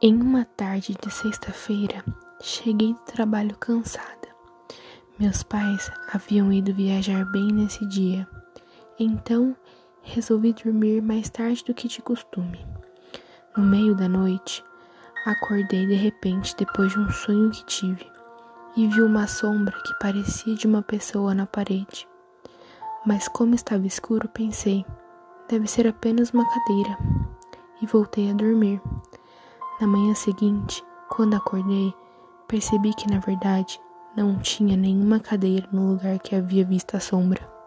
Em uma tarde de sexta-feira, cheguei do trabalho cansada. Meus pais haviam ido viajar bem nesse dia, então resolvi dormir mais tarde do que de costume. No meio da noite, acordei de repente depois de um sonho que tive e vi uma sombra que parecia de uma pessoa na parede. Mas como estava escuro, pensei, deve ser apenas uma cadeira, e voltei a dormir. Na manhã seguinte, quando acordei, percebi que na verdade não tinha nenhuma cadeira no lugar que havia visto a sombra.